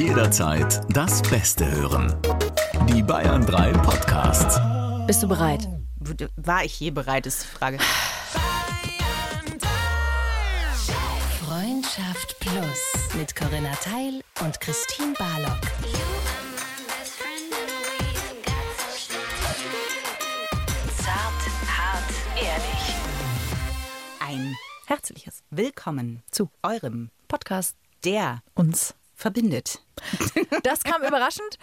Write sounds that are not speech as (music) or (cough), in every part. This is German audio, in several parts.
Jederzeit das Beste hören. Die Bayern 3 Podcasts. Bist du bereit? War ich je bereit, ist die Frage. Freundschaft Plus mit Corinna Teil und Christine Barlock. Zart, hart, ehrlich. Ein herzliches Willkommen zu eurem Podcast Der uns. Verbindet. (laughs) Das kam überraschend.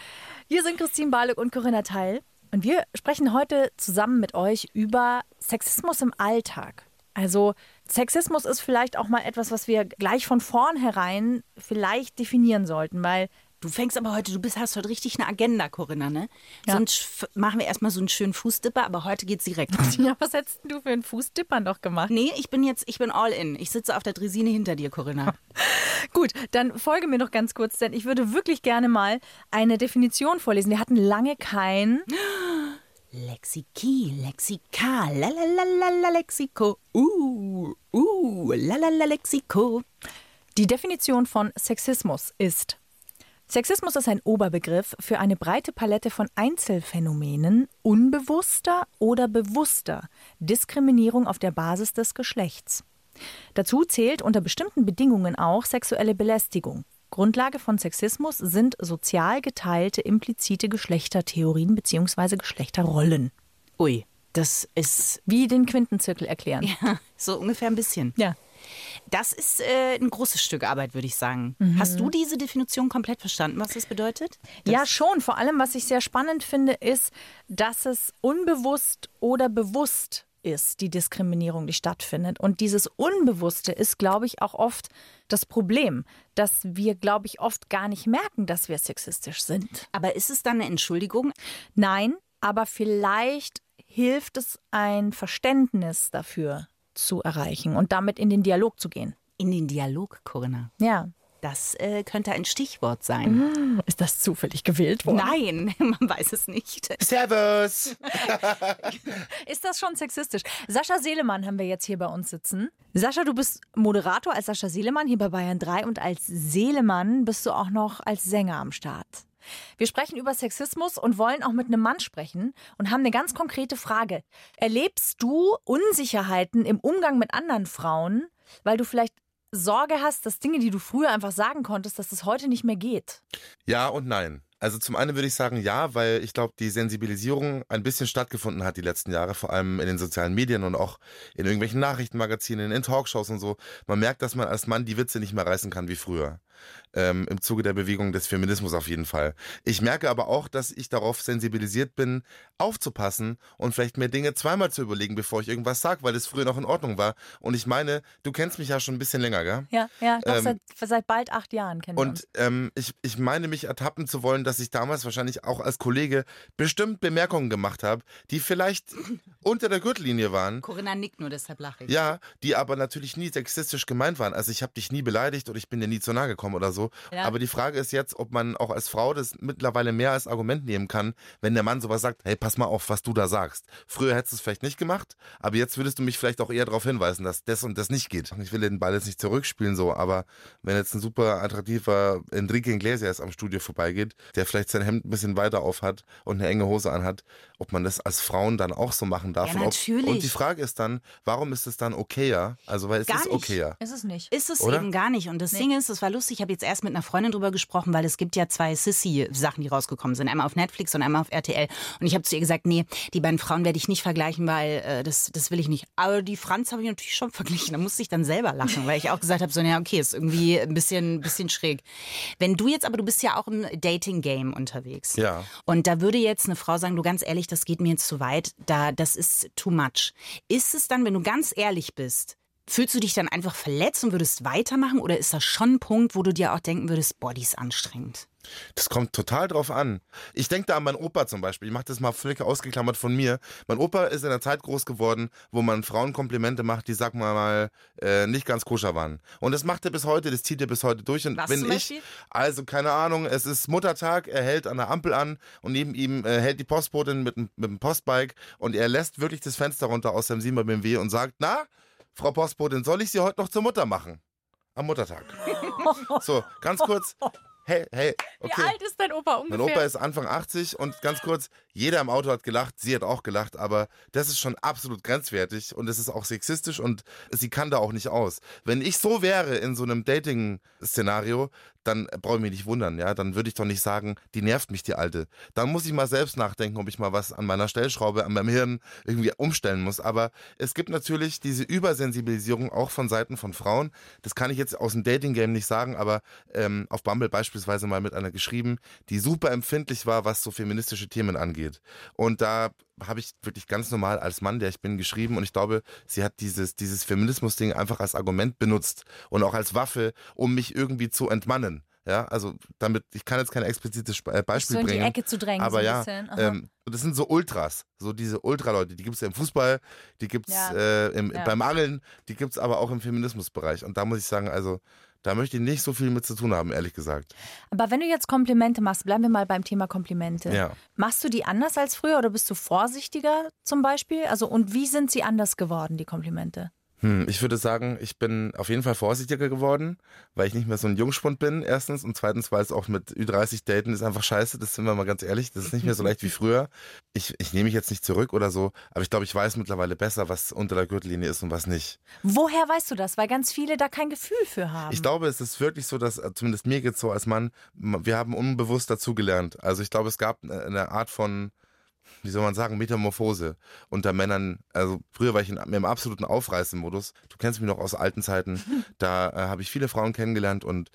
Wir sind Christine Barlock und Corinna Teil und wir sprechen heute zusammen mit euch über Sexismus im Alltag. Also Sexismus ist vielleicht auch mal etwas, was wir gleich von vornherein vielleicht definieren sollten, weil Du fängst aber heute, du bist, hast heute richtig eine Agenda, Corinna, ne? Ja. Sonst machen wir erstmal so einen schönen Fußdipper, aber heute geht's direkt. (laughs) ja, was hättest du für einen Fußdipper noch gemacht? Nee, ich bin jetzt, ich bin all in. Ich sitze auf der Dresine hinter dir, Corinna. (laughs) Gut, dann folge mir noch ganz kurz, denn ich würde wirklich gerne mal eine Definition vorlesen. Wir hatten lange kein (gasps) Lexiki, Lexika, la la la la la Lexiko. Uh, uh, la la la Lexiko. Die Definition von Sexismus ist Sexismus ist ein Oberbegriff für eine breite Palette von Einzelfänomenen unbewusster oder bewusster Diskriminierung auf der Basis des Geschlechts. Dazu zählt unter bestimmten Bedingungen auch sexuelle Belästigung. Grundlage von Sexismus sind sozial geteilte implizite Geschlechtertheorien bzw. Geschlechterrollen. Ui, das ist Wie den Quintenzirkel erklären. so ungefähr ein bisschen. Ja. Das ist äh, ein großes Stück Arbeit, würde ich sagen. Hast du diese Definition komplett verstanden, was das bedeutet? Ja, schon. Vor allem, was ich sehr spannend finde, ist, dass es unbewusst oder bewusst ist, die Diskriminierung, die stattfindet. Und dieses Unbewusste ist, glaube ich, auch oft das Problem, dass wir, glaube ich, oft gar nicht merken, dass wir sexistisch sind. Aber ist es dann eine Entschuldigung? Nein, aber vielleicht hilft es, ein Verständnis dafür zu erreichen und damit in den Dialog zu gehen. In den Dialog, Corinna. Ja. Das äh, könnte ein Stichwort sein. Ist das zufällig gewählt worden? Nein, (laughs) man weiß es nicht. Servus! (laughs) Ist das schon sexistisch? Sascha Seelemann haben wir jetzt hier bei uns sitzen. Sascha, du bist Moderator als Sascha Seelemann hier bei Bayern 3 und als Seelemann bist du auch noch als Sänger am Start. Wir sprechen über Sexismus und wollen auch mit einem Mann sprechen und haben eine ganz konkrete Frage. Erlebst du Unsicherheiten im Umgang mit anderen Frauen, weil du vielleicht Sorge hast, dass Dinge, die du früher einfach sagen konntest, dass das heute nicht mehr geht? Ja und nein. Also zum einen würde ich sagen ja, weil ich glaube, die Sensibilisierung ein bisschen stattgefunden hat die letzten Jahre, vor allem in den sozialen Medien und auch in irgendwelchen Nachrichtenmagazinen, in Talkshows und so. Man merkt, dass man als Mann die Witze nicht mehr reißen kann wie früher. Ähm, Im Zuge der Bewegung des Feminismus auf jeden Fall. Ich merke aber auch, dass ich darauf sensibilisiert bin, aufzupassen und vielleicht mir Dinge zweimal zu überlegen, bevor ich irgendwas sage, weil es früher noch in Ordnung war. Und ich meine, du kennst mich ja schon ein bisschen länger, gell? Ja, ja, doch Ähm, seit, seit bald acht Jahren kennen wir uns. Und ähm, ich, ich meine mich ertappen zu wollen, dass ich damals wahrscheinlich auch als Kollege bestimmt Bemerkungen gemacht habe, die vielleicht (clears throat) unter der Gürtellinie waren. Corinna nickt nur, deshalb lache ich. Ja, die aber natürlich nie sexistisch gemeint waren. Also ich habe dich nie beleidigt oder ich bin dir nie zu nahe gekommen oder so. Ja. Aber die Frage ist jetzt, ob man auch als Frau das mittlerweile mehr als Argument nehmen kann, wenn der Mann sowas sagt, hey, pass mal auf, was du da sagst. Früher hättest du es vielleicht nicht gemacht, aber jetzt würdest du mich vielleicht auch eher darauf hinweisen, dass das und das nicht geht. Ich will den Ball jetzt nicht zurückspielen so, aber wenn jetzt ein super attraktiver Enrique Iglesias am Studio vorbeigeht, der vielleicht sein Hemd ein bisschen weiter auf hat und eine enge Hose anhat, ob man das als Frauen dann auch so machen darf. Ja, und, ob, natürlich. und die Frage ist dann, warum ist es dann okayer? Also, weil es Gar ist nicht. okayer. Ist es nicht. Ist es Oder? eben gar nicht. Und das Ding ist, es war lustig, ich habe jetzt erst mit einer Freundin drüber gesprochen, weil es gibt ja zwei Sissy-Sachen, die rausgekommen sind. Einmal auf Netflix und einmal auf RTL. Und ich habe zu ihr gesagt, nee, die beiden Frauen werde ich nicht vergleichen, weil äh, das, das will ich nicht. Aber die Franz habe ich natürlich schon (laughs) verglichen. Da musste ich dann selber lachen, weil ich auch gesagt habe, so, ja, okay, ist irgendwie ein bisschen, bisschen schräg. Wenn du jetzt, aber du bist ja auch im Dating-Game unterwegs. Ja. Und da würde jetzt eine Frau sagen, du ganz ehrlich, das geht mir jetzt zu weit, da, das ist too much. Ist es dann, wenn du ganz ehrlich bist, fühlst du dich dann einfach verletzt und würdest weitermachen oder ist das schon ein Punkt, wo du dir auch denken würdest, boah, die ist anstrengend? Das kommt total drauf an. Ich denke da an meinen Opa zum Beispiel. Ich mache das mal völlig ausgeklammert von mir. Mein Opa ist in einer Zeit groß geworden, wo man Frauen Komplimente macht, die, sag mal mal, äh, nicht ganz koscher waren. Und das macht er bis heute, das zieht er bis heute durch. Und Was wenn ich, also keine Ahnung, es ist Muttertag, er hält an der Ampel an und neben ihm äh, hält die Postbotin mit, dem- mit dem Postbike und er lässt wirklich das Fenster runter aus seinem 7er BMW und sagt, na, Frau Postbotin, soll ich Sie heute noch zur Mutter machen? Am Muttertag. (laughs) So, ganz kurz. hey, hey, okay. Wie alt ist dein Opa ungefähr? Mein Opa ist Anfang 80 und ganz kurz, jeder im Auto hat gelacht, sie hat auch gelacht, aber das ist schon absolut grenzwertig und es ist auch sexistisch und sie kann da auch nicht aus. Wenn ich so wäre in so einem Dating-Szenario, dann brauche ich mich nicht wundern, ja. Dann würde ich doch nicht sagen, die nervt mich, die Alte. Dann muss ich mal selbst nachdenken, ob ich mal was an meiner Stellschraube, an meinem Hirn irgendwie umstellen muss. Aber es gibt natürlich diese Übersensibilisierung auch von Seiten von Frauen. Das kann ich jetzt aus dem Dating-Game nicht sagen, aber ähm, auf Bumble beispielsweise mal mit einer geschrieben, die super empfindlich war, was so feministische Themen angeht. Und da habe ich wirklich ganz normal als Mann, der ich bin, geschrieben und ich glaube, sie hat dieses, dieses Feminismus-Ding einfach als Argument benutzt und auch als Waffe, um mich irgendwie zu entmannen. Ja, also damit, ich kann jetzt kein explizites äh, Beispiel so in bringen. die Ecke zu drängen, aber so ein ja, ähm, das sind so Ultras, so diese Ultraleute, die gibt es ja im Fußball, die gibt es Ja. äh, Ja. beim Angeln, die gibt es aber auch im Feminismusbereich. Und da muss ich sagen, also da möchte ich nicht so viel mit zu tun haben, ehrlich gesagt. Aber wenn du jetzt Komplimente machst, bleiben wir mal beim Thema Komplimente. Ja. Machst du die anders als früher oder bist du vorsichtiger zum Beispiel? Also und wie sind sie anders geworden, die Komplimente? Hm, ich würde sagen, ich bin auf jeden Fall vorsichtiger geworden, weil ich nicht mehr so ein Jungspund bin, erstens. Und zweitens, weil es auch mit Ü30 daten ist einfach scheiße, das sind wir mal ganz ehrlich. Das ist nicht mehr so (laughs) leicht wie früher. Ich, ich nehme mich jetzt nicht zurück oder so, aber ich glaube, ich weiß mittlerweile besser, was unter der Gürtellinie ist und was nicht. Woher weißt du das? Weil ganz viele da kein Gefühl für haben. Ich glaube, es ist wirklich so, dass, äh, zumindest mir geht so als Mann, wir haben unbewusst dazugelernt. Also ich glaube, es gab äh, eine Art von, wie soll man sagen, Metamorphose unter Männern. Also früher war ich in, im absoluten Aufreißen-Modus. Du kennst mich noch aus alten Zeiten. (laughs) Da äh, habe ich viele Frauen kennengelernt und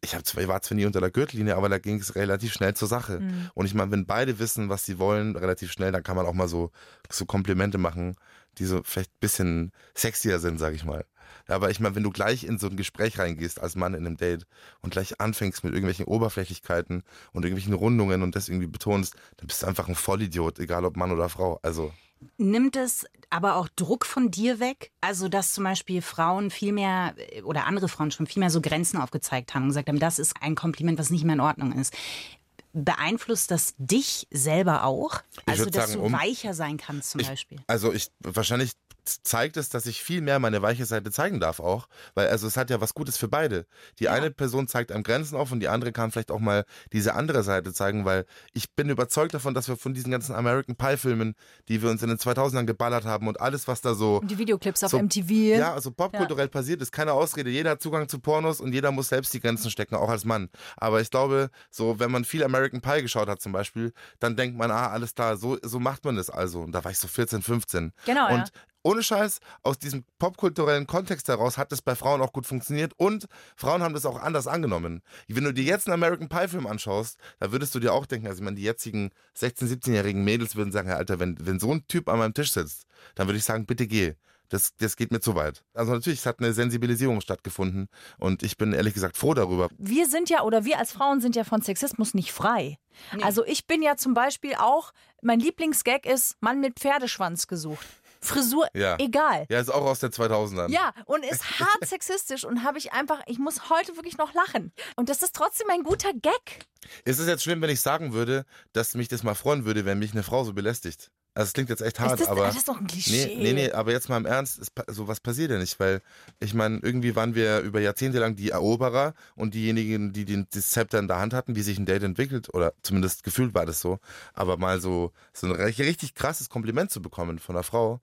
ich hab zwar, war zwar nie unter der Gürtellinie, aber da ging es relativ schnell zur Sache. Und ich meine, wenn beide wissen, was sie wollen, relativ schnell, dann kann man auch mal so, so Komplimente machen, die so vielleicht ein bisschen sexier sind, sag ich mal. Aber ich meine, wenn du gleich in so ein Gespräch reingehst als Mann in einem Date und gleich anfängst mit irgendwelchen Oberflächlichkeiten und irgendwelchen Rundungen und das irgendwie betonst, dann bist du einfach ein Vollidiot, egal ob Mann oder Frau. Also Nimmt es aber auch Druck von dir weg? Also, dass zum Beispiel Frauen viel mehr äh, oder andere Frauen schon viel mehr so Grenzen aufgezeigt haben und gesagt haben, das ist ein Kompliment, was nicht mehr in Ordnung ist. Beeinflusst das dich selber auch? Also, dass sagen, du um- weicher sein kannst zum Ich- Beispiel. Also ich wahrscheinlich zeigt es, dass ich viel mehr meine weiche Seite zeigen darf auch, weil also es hat ja was Gutes für beide. Die eine Person zeigt einem Grenzen auf und die andere kann vielleicht auch mal diese andere Seite zeigen, weil ich bin überzeugt davon, dass wir von diesen ganzen American Pie Filmen, die wir uns in den 2000ern geballert haben und alles was da so Und die Videoclips auf so, MTV. Ja, also popkulturell passiert ist keine Ausrede. Jeder hat Zugang zu Pornos und jeder muss selbst die Grenzen stecken, auch als Mann. Aber ich glaube, so wenn man viel American Pie geschaut hat zum Beispiel, dann denkt man, ah, alles klar, so, so macht man das also. Und da war ich so 14, 15. Genau, ja. Ohne Scheiß, aus diesem popkulturellen Kontext heraus hat es bei Frauen auch gut funktioniert und Frauen haben das auch anders angenommen. Wenn du dir jetzt einen American Pie Film anschaust, da würdest du dir auch denken, also ich meine, die jetzigen 16-, 17-jährigen Mädels würden sagen, Herr Alter, wenn, wenn so ein Typ an meinem Tisch sitzt, dann würde ich sagen, bitte geh. Das, das geht mir zu weit. Also natürlich, es hat eine Sensibilisierung stattgefunden und ich bin ehrlich gesagt froh darüber. wir sind ja oder wir als Frauen sind ja von Sexismus nicht frei. Also ich bin ja zum Beispiel auch, mein Lieblingsgag ist Mann mit Pferdeschwanz gesucht. Frisur, Ja. egal. Ja, ist auch aus den 2000ern. Ja, und ist (laughs) hart sexistisch und habe ich einfach, ich muss heute wirklich noch lachen. Und das ist trotzdem ein guter Gag. Ist es jetzt schlimm, wenn ich sagen würde, dass mich das mal freuen würde, wenn mich eine Frau so belästigt? Also es klingt jetzt echt hart, das, aber. das ist doch ein Klischee. Nee, nee, nee, aber jetzt mal im Ernst, es, pa- sowas passiert ja nicht, weil ich meine, irgendwie waren wir über Jahrzehnte lang die Eroberer und diejenigen, die den, das Zepter in der Hand hatten, wie sich ein Date entwickelt, oder zumindest gefühlt war das so, aber mal so, so ein richtig krasses Kompliment zu bekommen von einer Frau,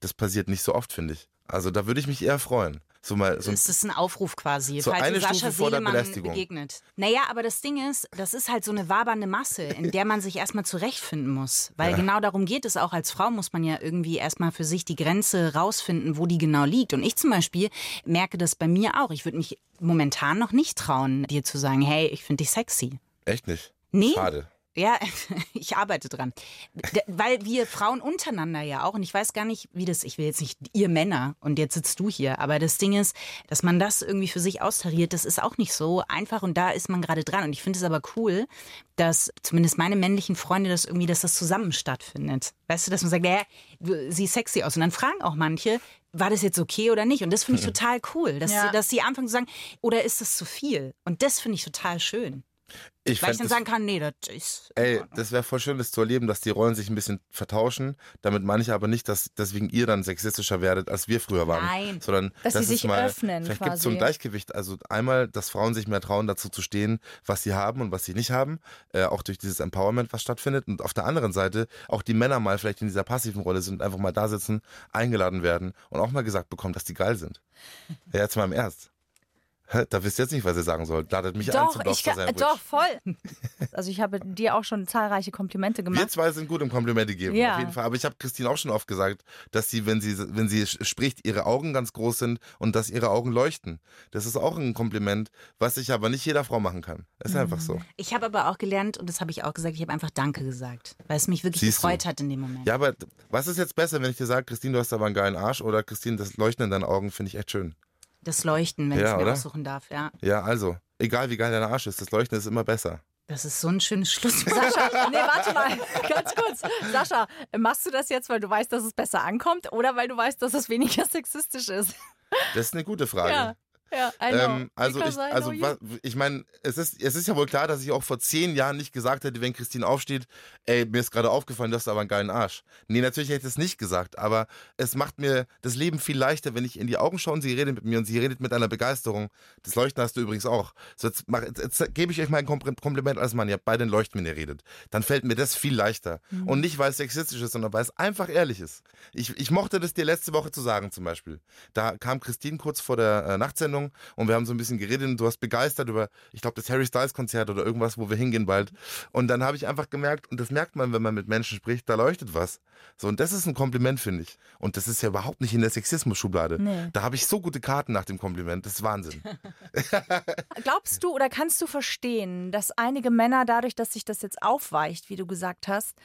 das passiert nicht so oft, finde ich. Also da würde ich mich eher freuen. So mal, so Es ist ein Aufruf quasi, So falls eine Sascha Stufe vor der Seelemann Belästigung. begegnet. Naja, aber das Ding ist, das ist halt so eine wabernde Masse, in der man sich erstmal zurechtfinden muss. Weil genau darum geht es auch. Als Frau muss man ja irgendwie erstmal für sich die Grenze rausfinden, wo die genau liegt. Und ich zum Beispiel merke das bei mir auch. Ich würde mich momentan noch nicht trauen, dir zu sagen, hey, ich finde dich sexy. echt nicht. Nee. Schade. Ja, (laughs) ich arbeite dran. D weil wir Frauen untereinander ja auch, und ich weiß gar nicht, wie das, ich will jetzt nicht ihr Männer und jetzt sitzt du hier, aber das Ding ist, dass man das irgendwie für sich austariert, das ist auch nicht so einfach und da ist man gerade dran. Und ich finde es aber cool, dass zumindest meine männlichen Freunde das irgendwie, dass das zusammen stattfindet. Weißt du, dass man sagt, ja, du siehst sexy aus. Und dann fragen auch manche, war das jetzt okay oder nicht? Und das finde ich total cool, dass, Ja. dass sie anfangen zu sagen, oder ist das zu viel? Und das finde ich total schön. Ich Weil ich dann das- sagen kann, nee, das ist. Ey, das wäre voll schön, das zu erleben, dass die Rollen sich ein bisschen vertauschen. Damit meine ich aber nicht, dass deswegen ihr dann sexistischer werdet, als wir früher waren. Nein. Sondern Dass sie es sich mal, öffnen Vielleicht gibt es so ein. Gleichgewicht. Also einmal, dass Frauen sich mehr trauen, dazu zu stehen, was sie haben und was sie nicht haben. Äh, auch durch dieses Empowerment, was stattfindet. Und auf der anderen Seite auch die Männer mal vielleicht in dieser passiven Rolle sind, einfach mal da sitzen, eingeladen werden und auch mal gesagt bekommen, dass die geil sind. Ja, jetzt mal im Ernst. Da wisst ihr jetzt nicht, was ihr sagen sollt. Ladet mich ein Doch, zum ich Lobster kann, Sandwich. doch, voll. (laughs) Also ich habe dir auch schon zahlreiche Komplimente Wir gemacht. zwei sind gut im Komplimente geben, Ja. auf jeden Fall. Aber ich habe Christine auch schon oft gesagt, dass sie, wenn sie, wenn sie spricht, ihre Augen ganz groß sind und dass ihre Augen leuchten. Das ist auch ein Kompliment, was ich aber nicht jeder Frau machen kann. Ist einfach so. Ich habe aber auch gelernt, und das habe ich auch gesagt, ich habe einfach Danke gesagt, weil es mich wirklich Siehst du. gefreut hat in dem Moment. Ja, aber was ist jetzt besser, wenn ich dir sage, Christine, du hast aber einen geilen Arsch oder Christine, das Leuchten in deinen Augen finde ich echt schön. Das Leuchten, wenn Ja, ich es mir oder? aussuchen darf, ja. Ja, also, egal wie geil dein Arsch ist, das Leuchten ist immer besser. Das ist so ein schönes Schlusswort. (laughs) Sascha, nee, warte mal, (laughs) ganz kurz. Sascha, machst du das jetzt, weil du weißt, dass es besser ankommt oder weil du weißt, dass es weniger (laughs) sexistisch ist? Das ist eine gute Frage. Ja, ja. Ähm, also ich, Because also ich meine, es ist, es ist ja wohl klar, dass ich auch vor zehn Jahren nicht gesagt hätte, wenn Christine aufsteht, ey, mir ist gerade aufgefallen, du hast aber einen geilen Arsch. Nee, natürlich hätte ich es nicht gesagt, aber es macht mir das Leben viel leichter, wenn ich in die Augen schaue und sie redet mit mir und sie redet mit einer Begeisterung. Das Leuchten hast du übrigens auch. So, jetzt, mach, jetzt, jetzt gebe ich euch mal ein Kompl- Kompliment als Mann, ihr habt beide ein Leuchten, wenn ihr redet. Dann fällt mir das viel leichter. Mhm. Und nicht, weil es sexistisch ist, sondern weil es einfach ehrlich ist. Ich, ich mochte das dir letzte Woche zu sagen zum Beispiel. Da kam Christine kurz vor der äh, Nachtsendung und wir haben so ein bisschen geredet und du hast begeistert über, ich glaube, das Harry Styles Konzert oder irgendwas, wo wir hingehen bald. Und dann habe ich einfach gemerkt, und das merkt man, wenn man mit Menschen spricht, da leuchtet was. So, und das ist ein Kompliment, finde ich. Und das ist ja überhaupt nicht in der Sexismus-Schublade. Nee. Da habe ich so gute Karten nach dem Kompliment. Das ist Wahnsinn. (laughs) Glaubst du oder kannst du verstehen, dass einige Männer dadurch, dass sich das jetzt aufweicht, wie du gesagt hast,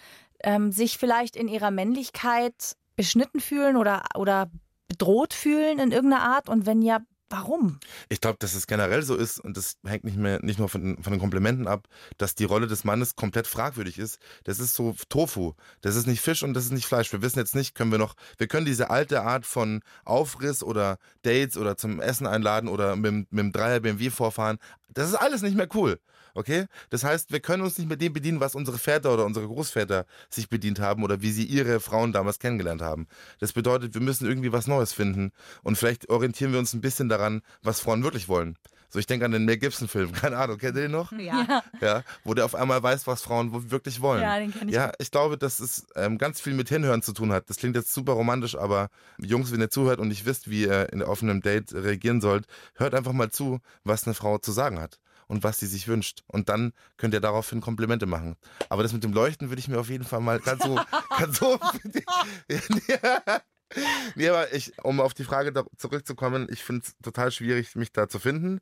ähm, sich vielleicht in ihrer Männlichkeit beschnitten fühlen oder, oder bedroht fühlen in irgendeiner Art? Und wenn ja, warum? Ich glaube, dass es generell so ist und das hängt nicht mehr nicht nur von, von den Komplimenten ab, dass die Rolle des Mannes komplett fragwürdig ist. Das ist so Tofu. Das ist nicht Fisch und das ist nicht Fleisch. Wir wissen jetzt nicht, können wir noch, wir können diese alte Art von Aufriss oder Dates oder zum Essen einladen oder mit, mit dem Dreier BMW vorfahren. Das ist alles nicht mehr cool. Okay? Das heißt, wir können uns nicht mit dem bedienen, was unsere Väter oder unsere Großväter sich bedient haben oder wie sie ihre Frauen damals kennengelernt haben. Das bedeutet, wir müssen irgendwie was Neues finden und vielleicht orientieren wir uns ein bisschen daran, was Frauen wirklich wollen. So, ich denke an den Mel Gibson-Film, (laughs) keine Ahnung, kennt ihr den noch? Ja. Ja, wo der auf einmal weiß, was Frauen wirklich wollen. Ja, den kenn ich Ja, ich glaube, dass es ähm, ganz viel mit Hinhören zu tun hat. Das klingt jetzt super romantisch, aber Jungs, wenn ihr zuhört und nicht wisst, wie ihr in, auf einem Date reagieren sollt, hört einfach mal zu, was eine Frau zu sagen hat und was sie sich wünscht. Und dann könnt ihr daraufhin Komplimente machen. Aber das mit dem Leuchten würde ich mir auf jeden Fall mal ganz so, (laughs) ganz so. (laughs) Nee, aber ich, um auf die Frage zurückzukommen, ich finde es total schwierig, mich da zu finden.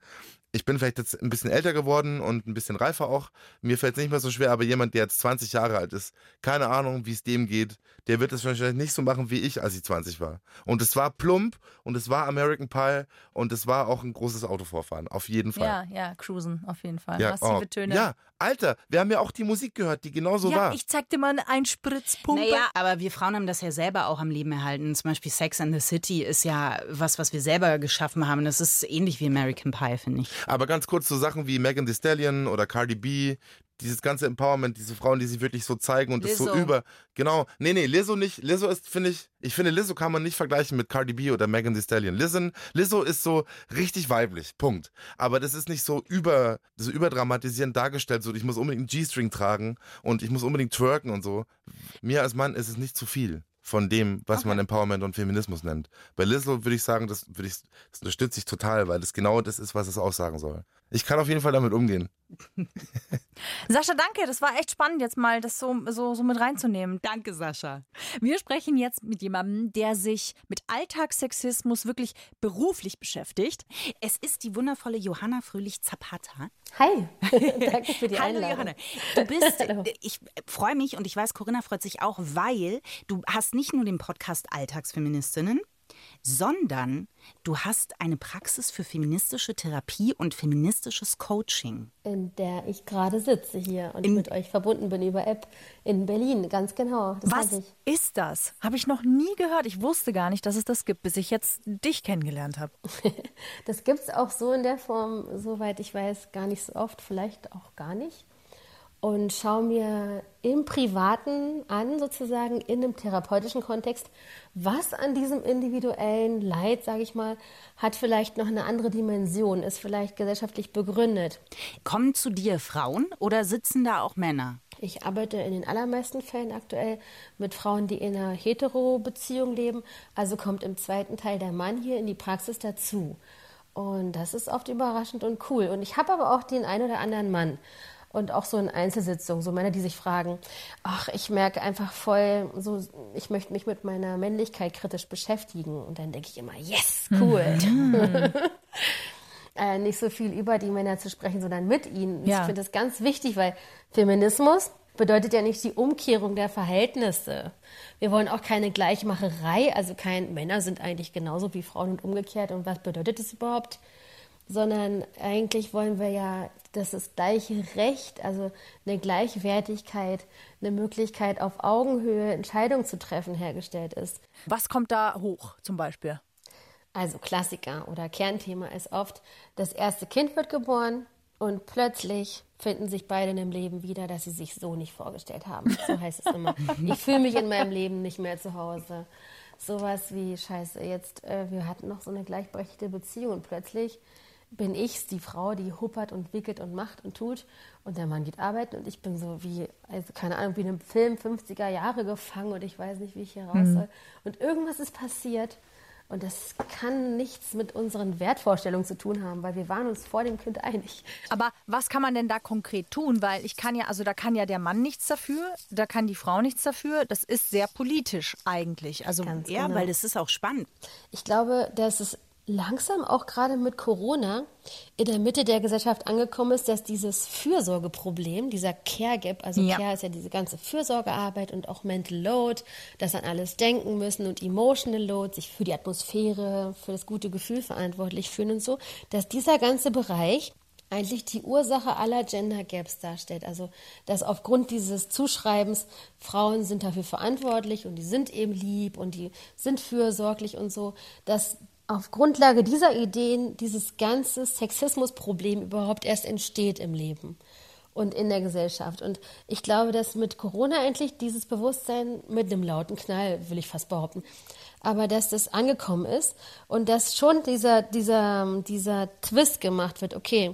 Ich bin vielleicht jetzt ein bisschen älter geworden und ein bisschen reifer auch. Mir fällt es nicht mehr so schwer, aber jemand, der jetzt 20 Jahre alt ist, keine Ahnung, wie es dem geht, der wird es wahrscheinlich nicht so machen wie ich, als ich 20 war. Und es war plump und es war American Pie und es war auch ein großes Autovorfahren, auf jeden Fall. Ja, ja, cruisen auf jeden Fall. Ja, Massive oh, Töne. ja, Alter, wir haben ja auch die Musik gehört, die genauso ja war. ich zeig dir mal einen Spritzpumpe. Naja, aber wir Frauen haben das ja selber auch am Leben erhalten. Zum Beispiel Sex and the City ist ja was, was wir selber geschaffen haben. Das ist ähnlich wie American Pie, finde ich. Aber ganz kurz so Sachen wie Megan Thee Stallion oder Cardi B, dieses ganze Empowerment, diese Frauen, die sich wirklich so zeigen und das so Lizzo. über. Genau. Nee, nee, Lizzo nicht. Lizzo ist, finde ich, ich finde, Lizzo kann man nicht vergleichen mit Cardi B oder Megan Thee Stallion. Lizzo, Lizzo ist so richtig weiblich. Punkt. Aber das ist nicht so über, so überdramatisierend dargestellt, so ich muss unbedingt einen G-String tragen und ich muss unbedingt twerken und so. Mir als Mann ist es nicht zu viel von dem, was man Empowerment und Feminismus nennt. Bei Lizzo würde ich sagen, das, ich, das unterstütze ich total, weil das genau das ist, was es aussagen soll. Ich kann auf jeden Fall damit umgehen. (laughs) Sascha, danke. Das war echt spannend, jetzt mal das so, so, so mit reinzunehmen. Danke, Sascha. Wir sprechen jetzt mit jemandem, der sich mit Alltagssexismus wirklich beruflich beschäftigt. Es ist die wundervolle Johanna Fröhlich-Zapata. Hi, (laughs) danke für die Hallo Einladung. Johanna. Du bist, (laughs) Hallo. ich freue mich und ich weiß, Corinna freut sich auch, weil du hast nicht nur den Podcast Alltagsfeministinnen, sondern du hast eine Praxis für feministische Therapie und feministisches Coaching. In der ich gerade sitze hier und in mit euch verbunden bin über App in Berlin, ganz genau. Das Was ist das? Habe ich noch nie gehört. Ich wusste gar nicht, dass es das gibt, bis ich jetzt dich kennengelernt habe. (laughs) das gibt es auch so in der Form, soweit ich weiß, gar nicht so oft, vielleicht auch gar nicht und schaue mir im Privaten an, sozusagen in einem therapeutischen Kontext, was an diesem individuellen Leid, sage ich mal, hat vielleicht noch eine andere Dimension, ist vielleicht gesellschaftlich begründet. Kommen zu dir Frauen oder sitzen da auch Männer? Ich arbeite in den allermeisten Fällen aktuell mit Frauen, die in einer Hetero-Beziehung leben. Also kommt im zweiten Teil der Mann hier in die Praxis dazu. Und das ist oft überraschend und cool. Und ich habe aber auch den einen oder anderen Mann und auch so in Einzelsitzungen, so Männer, die sich fragen, ach, ich merke einfach voll, so, ich möchte mich mit meiner Männlichkeit kritisch beschäftigen. Und dann denke ich immer, yes, cool. Mhm. (laughs) äh, nicht so viel über die Männer zu sprechen, sondern mit ihnen. Ja. Ich finde das ganz wichtig, weil Feminismus bedeutet ja nicht die Umkehrung der Verhältnisse. Wir wollen auch keine Gleichmacherei, also kein Männer sind eigentlich genauso wie Frauen und umgekehrt. Und was bedeutet das überhaupt? Sondern eigentlich wollen wir ja dass das gleiche Recht, also eine Gleichwertigkeit, eine Möglichkeit auf Augenhöhe Entscheidungen zu treffen hergestellt ist. Was kommt da hoch zum Beispiel? Also Klassiker oder Kernthema ist oft, das erste Kind wird geboren und plötzlich finden sich beide in dem Leben wieder, dass sie sich so nicht vorgestellt haben. So heißt es immer. (laughs) Ich fühle mich in meinem Leben nicht mehr zu Hause. Sowas wie, scheiße, jetzt, äh, wir hatten noch so eine gleichberechtigte Beziehung und plötzlich bin ich die Frau, die huppert und wickelt und macht und tut. Und der Mann geht arbeiten und ich bin so wie, also keine Ahnung, wie in einem Film 50er Jahre gefangen und ich weiß nicht, wie ich hier raus mhm. soll. Und irgendwas ist passiert und das kann nichts mit unseren Wertvorstellungen zu tun haben, weil wir waren uns vor dem Kind einig. Aber was kann man denn da konkret tun? Weil ich kann ja, also da kann ja der Mann nichts dafür, da kann die Frau nichts dafür. Das ist sehr politisch eigentlich. Also Ganz ja, genau. weil das ist auch spannend. Ich glaube, dass es langsam auch gerade mit Corona in der Mitte der Gesellschaft angekommen ist, dass dieses Fürsorgeproblem, dieser Care Gap, also ja. Care ist ja diese ganze Fürsorgearbeit und auch Mental Load, das an alles denken müssen und Emotional Load, sich für die Atmosphäre, für das gute Gefühl verantwortlich fühlen und so, dass dieser ganze Bereich eigentlich die Ursache aller Gender Gaps darstellt. Also, dass aufgrund dieses Zuschreibens Frauen sind dafür verantwortlich und die sind eben lieb und die sind fürsorglich und so, dass auf Grundlage dieser Ideen dieses ganze Sexismusproblem überhaupt erst entsteht im Leben und in der Gesellschaft. Und ich glaube, dass mit Corona endlich dieses Bewusstsein mit einem lauten Knall, will ich fast behaupten, aber dass das angekommen ist und dass schon dieser, dieser, dieser Twist gemacht wird, okay,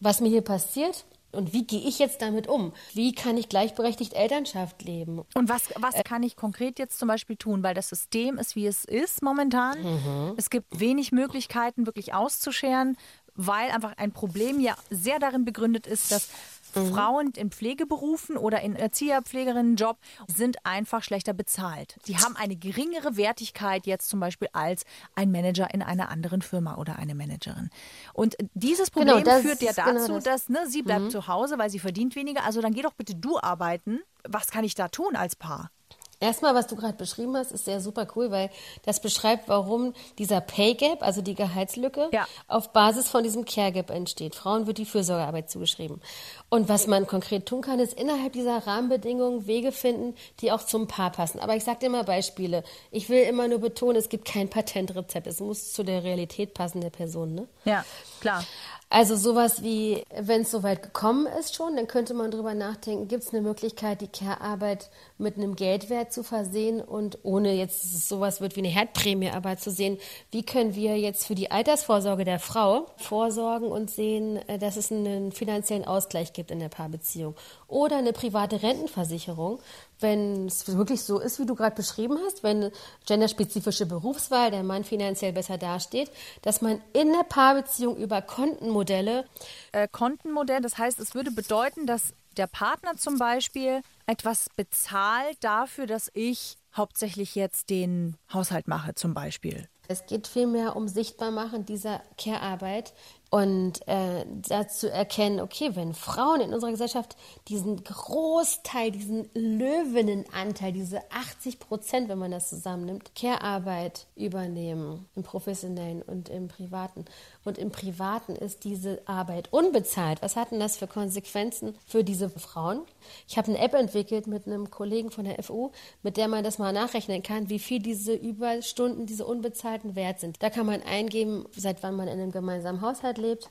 was mir hier passiert, und wie gehe ich jetzt damit um? Wie kann ich gleichberechtigt Elternschaft leben? Und was, was kann ich konkret jetzt zum Beispiel tun? Weil das System ist, wie es ist momentan. Mhm. Es gibt wenig Möglichkeiten, wirklich auszuscheren, weil einfach ein Problem ja sehr darin begründet ist, dass Mhm. Frauen in Pflegeberufen oder in Erzieher-Pflegerinnen-Job sind einfach schlechter bezahlt. Die haben eine geringere Wertigkeit jetzt zum Beispiel als ein Manager in einer anderen Firma oder eine Managerin. Und dieses genau, Problem genau, führt ja genau dazu, genau das. dass ne, sie bleibt mhm. zu Hause, weil sie verdient weniger. Also dann geh doch bitte du arbeiten. Was kann ich da tun als Paar? Erstmal, was du gerade beschrieben hast, ist sehr super cool, weil das beschreibt, warum dieser Pay Gap, also die Gehaltslücke, ja. auf Basis von diesem Care Gap entsteht. Frauen wird die Fürsorgearbeit zugeschrieben. Und was man konkret tun kann, ist innerhalb dieser Rahmenbedingungen Wege finden, die auch zum Paar passen. Aber ich sage dir mal Beispiele. Ich will immer nur betonen, es gibt kein Patentrezept. Es muss zu der Realität passen der Person. Ne? Ja, klar. Also sowas wie, wenn es soweit gekommen ist schon, dann könnte man drüber nachdenken, gibt es eine Möglichkeit, die Care-Arbeit mit einem Geldwert zu versehen und ohne jetzt sowas wird wie eine Herdprämie, aber zu sehen, wie können wir jetzt für die Altersvorsorge der Frau vorsorgen und sehen, äh, dass es einen finanziellen Ausgleich gibt in der Paarbeziehung. Oder eine private Rentenversicherung, wenn es wirklich so ist, wie du gerade beschrieben hast, wenn genderspezifische Berufswahl der Mann finanziell besser dasteht, dass man in der Paarbeziehung über Kontenmodelle. Äh, Kontenmodell, das heißt, es würde bedeuten, dass der Partner zum Beispiel etwas bezahlt dafür, dass ich hauptsächlich jetzt den Haushalt mache, zum Beispiel. Es geht vielmehr um Sichtbarmachen dieser Care-Arbeit Und äh, dazu erkennen, okay, wenn Frauen in unserer Gesellschaft diesen Großteil, diesen Löwenanteil, diese 80 Prozent, wenn man das zusammennimmt, Care-Arbeit übernehmen, im professionellen und im privaten. Und im privaten ist diese Arbeit unbezahlt. Was hat denn das für Konsequenzen für diese Frauen? Ich habe eine App entwickelt mit einem Kollegen von der FU, mit der man das mal nachrechnen kann, wie viel diese Überstunden, diese unbezahlten wert sind. Da kann man eingeben, seit wann man in einem gemeinsamen Haushalt lebt,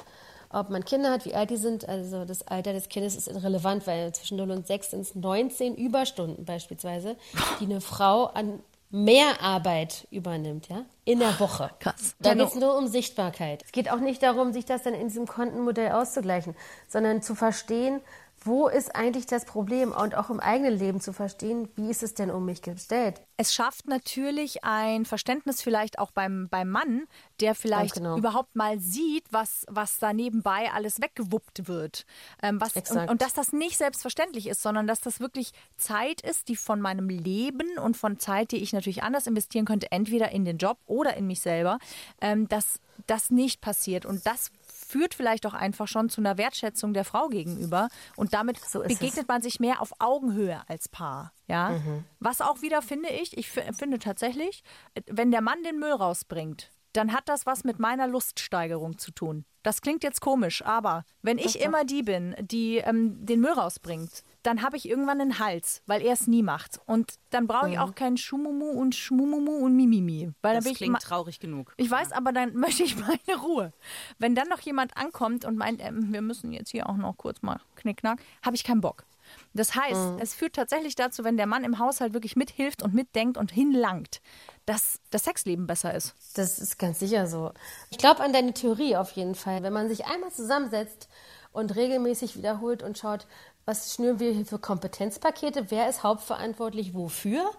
ob man Kinder hat, wie alt die sind. Also das Alter des Kindes ist irrelevant, weil zwischen 0 und 6 sind es 19 Überstunden beispielsweise, die eine Frau an mehr Arbeit übernimmt, ja, in der Woche. Krass. Da geht es nur um Sichtbarkeit. Es geht auch nicht darum, sich das dann in diesem Kontenmodell auszugleichen, sondern zu verstehen, wo ist eigentlich das Problem und auch im eigenen Leben zu verstehen, wie ist es denn um mich gestellt. Es schafft natürlich ein Verständnis vielleicht auch beim, beim Mann, der vielleicht genau. überhaupt mal sieht, was, was da nebenbei alles weggewuppt wird. Ähm, was, und, und, dass das nicht selbstverständlich ist, sondern dass das wirklich Zeit ist, die von meinem Leben und von Zeit, die ich natürlich anders investieren könnte, entweder in den Job oder in mich selber, ähm, dass das nicht passiert. Und das führt vielleicht auch einfach schon zu einer Wertschätzung der Frau gegenüber und damit so begegnet es. man sich mehr auf Augenhöhe als Paar. Ja, mhm. was auch wieder finde ich, ich finde tatsächlich, wenn der Mann den Müll rausbringt, dann hat das was mit meiner Luststeigerung zu tun. Das klingt jetzt komisch, aber wenn ich immer die bin, die ähm, den Müll rausbringt, dann habe ich irgendwann einen Hals, weil er es nie macht. Und dann brauche ich mhm. auch keinen Schumumu und Schmumumu und Mimimi. Weil das klingt traurig genug. Ich weiß, aber dann (laughs) möchte ich meine Ruhe. Wenn dann noch jemand ankommt und meint, ähm, wir müssen jetzt hier auch noch kurz mal knickknack, habe ich keinen Bock. Das heißt, mhm. es führt tatsächlich dazu, wenn der Mann im Haushalt wirklich mithilft und mitdenkt und hinlangt, dass das Sexleben besser ist. Das ist ganz sicher so. Ich glaube an deine Theorie auf jeden Fall. Wenn man sich einmal zusammensetzt und regelmäßig wiederholt und schaut, was schnüren wir hier für Kompetenzpakete? Wer ist hauptverantwortlich wofür?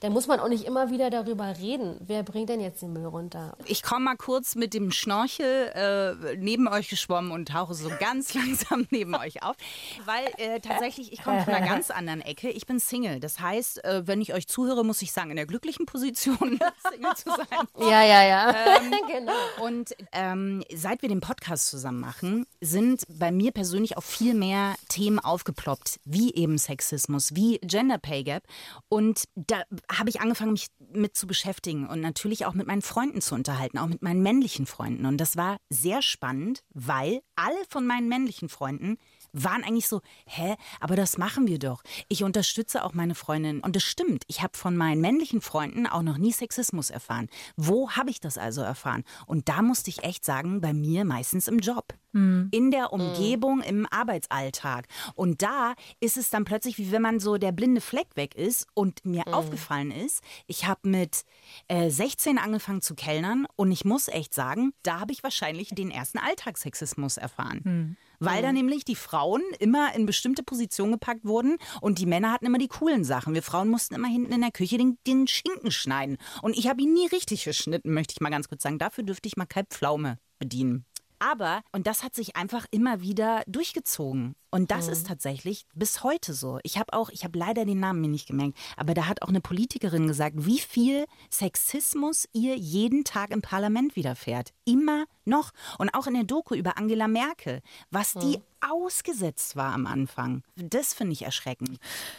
Da muss man auch nicht immer wieder darüber reden. Wer bringt denn jetzt den Müll runter? Ich komme mal kurz mit dem Schnorchel äh, neben euch geschwommen und tauche so ganz (laughs) langsam neben euch auf. Weil äh, tatsächlich, ich komme von einer ganz anderen Ecke. Ich bin Single. Das heißt, äh, wenn ich euch zuhöre, muss ich sagen, in der glücklichen Position, (laughs) Single zu sein. Ja, ja, ja. Ähm, (laughs) genau. Und ähm, seit wir den Podcast zusammen machen, sind bei mir persönlich auch viel mehr Themen aufgeploppt, wie eben Sexismus, wie Gender Pay Gap. Und da habe ich angefangen, mich mit zu beschäftigen und natürlich auch mit meinen Freunden zu unterhalten, auch mit meinen männlichen Freunden. Und das war sehr spannend, weil alle von meinen männlichen Freunden waren eigentlich so, hä, aber das machen wir doch. Ich unterstütze auch meine Freundin. Und das stimmt, ich habe von meinen männlichen Freunden auch noch nie Sexismus erfahren. Wo habe ich das also erfahren? Und da musste ich echt sagen, bei mir meistens im Job. Mhm. In der Umgebung, mhm. im Arbeitsalltag. Und da ist es dann plötzlich, wie wenn man so der blinde Fleck weg ist. Und mir mhm. aufgefallen ist, ich habe mit äh, 16 angefangen zu kellnern und ich muss echt sagen, da habe ich wahrscheinlich den ersten Alltagssexismus erfahren. Mhm weil mhm. da nämlich die Frauen immer in bestimmte Positionen gepackt wurden und die Männer hatten immer die coolen Sachen. Wir Frauen mussten immer hinten in der Küche den, den Schinken schneiden. Und ich habe ihn nie richtig geschnitten, möchte ich mal ganz kurz sagen. Dafür dürfte ich mal keine Pflaume bedienen. Aber, und das hat sich einfach immer wieder durchgezogen. Und das mhm. ist tatsächlich bis heute so. Ich habe auch, ich habe leider den Namen mir nicht gemerkt, aber da hat auch eine Politikerin gesagt, wie viel Sexismus ihr jeden Tag im Parlament widerfährt. Immer noch. Und auch in der Doku über Angela Merkel, was mhm. die ausgesetzt war am Anfang. Das finde ich erschreckend.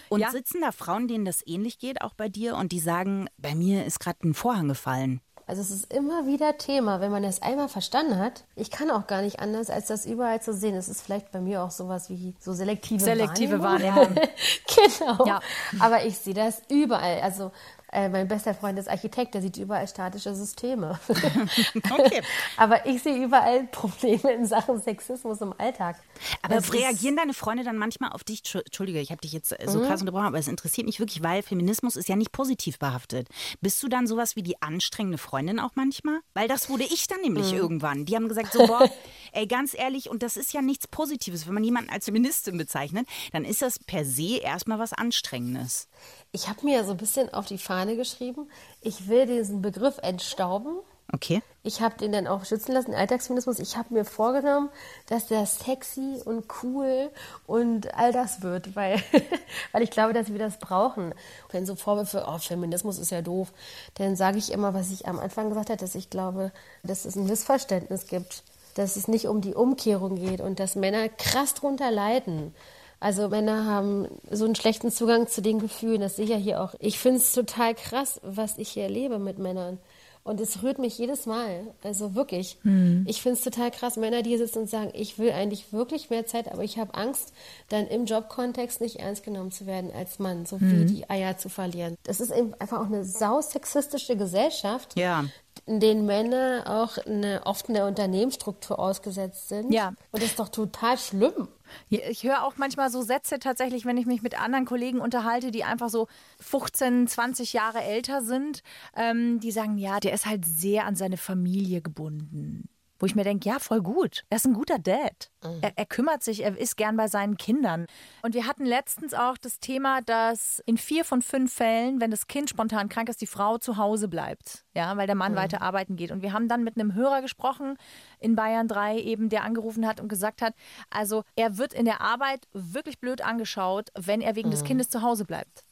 Und ja. sitzen da Frauen, denen das ähnlich geht, auch bei dir, und die sagen, bei mir ist gerade ein Vorhang gefallen. Also es ist immer wieder Thema, wenn man das einmal verstanden hat. Ich kann auch gar nicht anders, als das überall zu sehen. Es ist vielleicht bei mir auch sowas wie so selektive, selektive Wahrnehmung. Wahrnehmung. (laughs) genau. Ja. Aber ich sehe das überall. Also äh, mein bester Freund ist Architekt, der sieht überall statische Systeme. (laughs) (laughs) okay. Aber ich sehe überall Probleme in Sachen Sexismus im Alltag. Aber das reagieren deine Freunde dann manchmal auf dich? Entschuldige, ich habe dich jetzt so mhm. krass unterbrochen, aber es interessiert mich wirklich, weil Feminismus ist ja nicht positiv behaftet. Bist du dann sowas wie die anstrengende Freundin auch manchmal? Weil das wurde ich dann nämlich mhm. irgendwann. Die haben gesagt so, boah, (laughs) ey, ganz ehrlich, und das ist ja nichts Positives. Wenn man jemanden als Feministin bezeichnet, dann ist das per se erstmal was Anstrengendes. Ich habe mir so ein bisschen auf die Fahne geschrieben, ich will diesen Begriff entstauben. Okay. Ich habe den dann auch schützen lassen, Alltagsfeminismus. Ich habe mir vorgenommen, dass der sexy und cool und all das wird, weil, (laughs) weil ich glaube, dass wir das brauchen. Wenn so Vorwürfe, oh, Feminismus ist ja doof, dann sage ich immer, was ich am Anfang gesagt habe, dass ich glaube, dass es ein Missverständnis gibt dass es nicht um die Umkehrung geht und dass Männer krass drunter leiden. Also Männer haben so einen schlechten Zugang zu den Gefühlen, das sehe ich ja hier auch. Ich finde es total krass, was ich hier erlebe mit Männern. Und es rührt mich jedes Mal. Also wirklich. Mhm. Ich finde es total krass, Männer, die hier sitzen und sagen, ich will eigentlich wirklich mehr Zeit, aber ich habe Angst, dann im Jobkontext nicht ernst genommen zu werden als Mann, so mhm. wie die Eier zu verlieren. Das ist eben einfach auch eine sausexistische Gesellschaft, ja in denen Männer auch eine, oft eine Unternehmensstruktur ausgesetzt sind. Ja. Und das ist doch total schlimm. Ich höre auch manchmal so Sätze tatsächlich, wenn ich mich mit anderen Kollegen unterhalte, die einfach so 15, 20 Jahre älter sind, ähm, die sagen, ja, der ist halt sehr an seine Familie gebunden. Wo ich mir denke, ja, voll gut. Er ist ein guter Dad. Mhm. Er, er, kümmert sich, er ist gern bei seinen Kindern. Und wir hatten letztens auch das Thema, dass in vier von fünf Fällen, wenn das Kind spontan krank ist, die Frau zu Hause bleibt. Ja, weil der Mann mhm. weiter arbeiten geht. Und wir haben dann mit einem Hörer gesprochen in Bayern 3 eben, der angerufen hat und gesagt hat, also er wird in der Arbeit wirklich blöd angeschaut, wenn er wegen mhm. des Kindes zu Hause bleibt.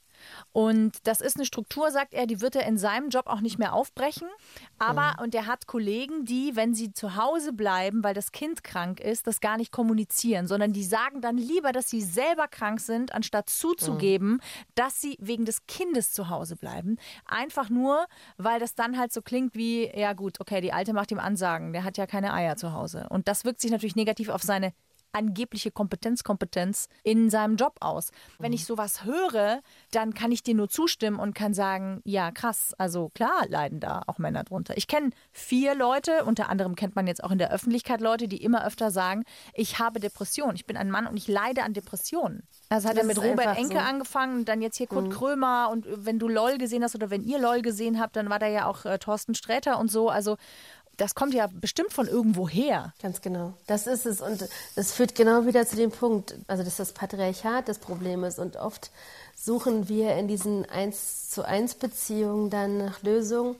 Und das ist eine Struktur, sagt er, die wird er in seinem Job auch nicht mehr aufbrechen. Aber, mhm. und er hat Kollegen, die, wenn sie zu Hause bleiben, weil das Kind krank ist, das gar nicht kommunizieren, sondern die sagen dann lieber, dass sie selber krank sind, anstatt zuzugeben, mhm. dass sie wegen des Kindes zu Hause bleiben. Einfach nur, weil das dann halt so klingt wie, ja gut, okay, die Alte macht ihm Ansagen, der hat ja keine Eier zu Hause. Und das wirkt sich natürlich negativ auf seine angebliche Kompetenzkompetenz in seinem Job aus. Wenn ich sowas höre, dann kann ich dir nur zustimmen und kann sagen, ja, krass, also klar leiden da auch Männer drunter. Ich kenne vier Leute, unter anderem kennt man jetzt auch in der Öffentlichkeit Leute, die immer öfter sagen, ich habe Depressionen, ich bin ein Mann und ich leide an Depressionen. Also hat das er mit Robert Enke so. angefangen, dann jetzt hier Kurt mhm. Krömer und wenn du LOL gesehen hast oder wenn ihr LOL gesehen habt, dann war da ja auch äh, Thorsten Sträter und so. Also das kommt ja bestimmt von irgendwo her. Ganz genau. Das ist es. Und es führt genau wieder zu dem Punkt, also dass das Patriarchat das Problem ist. Und oft suchen wir in diesen Eins zu eins Beziehungen dann nach Lösungen.